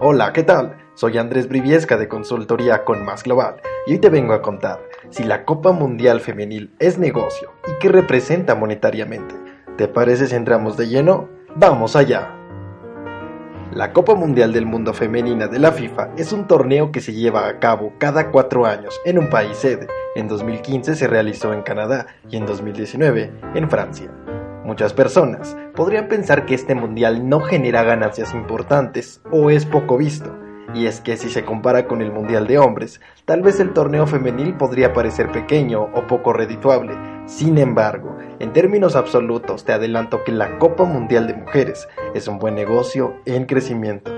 Hola, ¿qué tal? Soy Andrés Briviesca de Consultoría con Más Global y hoy te vengo a contar si la Copa Mundial Femenil es negocio y qué representa monetariamente. ¿Te parece si entramos de lleno? ¡Vamos allá! La Copa Mundial del Mundo Femenina de la FIFA es un torneo que se lleva a cabo cada cuatro años en un país sede. En 2015 se realizó en Canadá y en 2019 en Francia. Muchas personas podrían pensar que este mundial no genera ganancias importantes o es poco visto, y es que si se compara con el mundial de hombres, tal vez el torneo femenil podría parecer pequeño o poco redituable. Sin embargo, en términos absolutos te adelanto que la Copa Mundial de Mujeres es un buen negocio en crecimiento.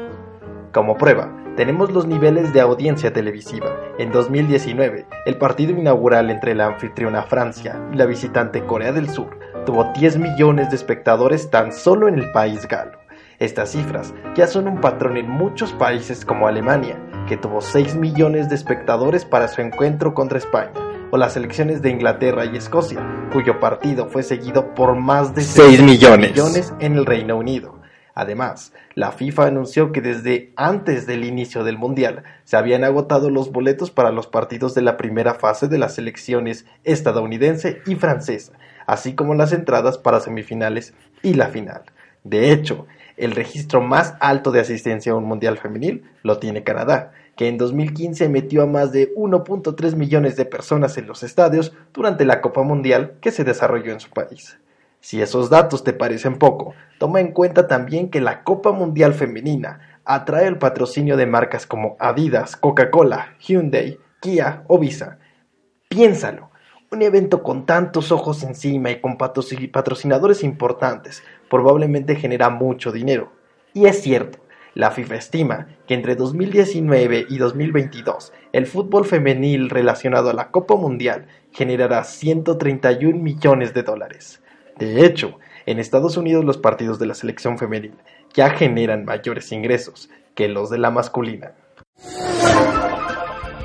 Como prueba, tenemos los niveles de audiencia televisiva. En 2019, el partido inaugural entre la anfitriona Francia y la visitante Corea del Sur tuvo 10 millones de espectadores tan solo en el país galo. Estas cifras ya son un patrón en muchos países como Alemania, que tuvo 6 millones de espectadores para su encuentro contra España, o las selecciones de Inglaterra y Escocia, cuyo partido fue seguido por más de 6 millones. millones en el Reino Unido. Además, la FIFA anunció que desde antes del inicio del Mundial se habían agotado los boletos para los partidos de la primera fase de las selecciones estadounidense y francesa, así como las entradas para semifinales y la final. De hecho, el registro más alto de asistencia a un Mundial femenil lo tiene Canadá, que en 2015 metió a más de 1.3 millones de personas en los estadios durante la Copa Mundial que se desarrolló en su país. Si esos datos te parecen poco, toma en cuenta también que la Copa Mundial Femenina atrae el patrocinio de marcas como Adidas, Coca-Cola, Hyundai, Kia o Visa. Piénsalo, un evento con tantos ojos encima y con patrocinadores importantes probablemente genera mucho dinero. Y es cierto, la FIFA estima que entre 2019 y 2022 el fútbol femenil relacionado a la Copa Mundial generará 131 millones de dólares. De hecho, en Estados Unidos los partidos de la selección femenil ya generan mayores ingresos que los de la masculina.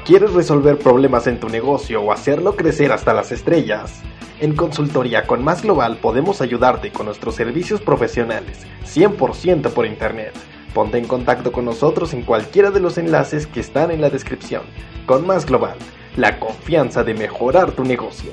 ¿Quieres resolver problemas en tu negocio o hacerlo crecer hasta las estrellas? En Consultoría con Más Global podemos ayudarte con nuestros servicios profesionales, 100% por Internet. Ponte en contacto con nosotros en cualquiera de los enlaces que están en la descripción. Con Más Global, la confianza de mejorar tu negocio.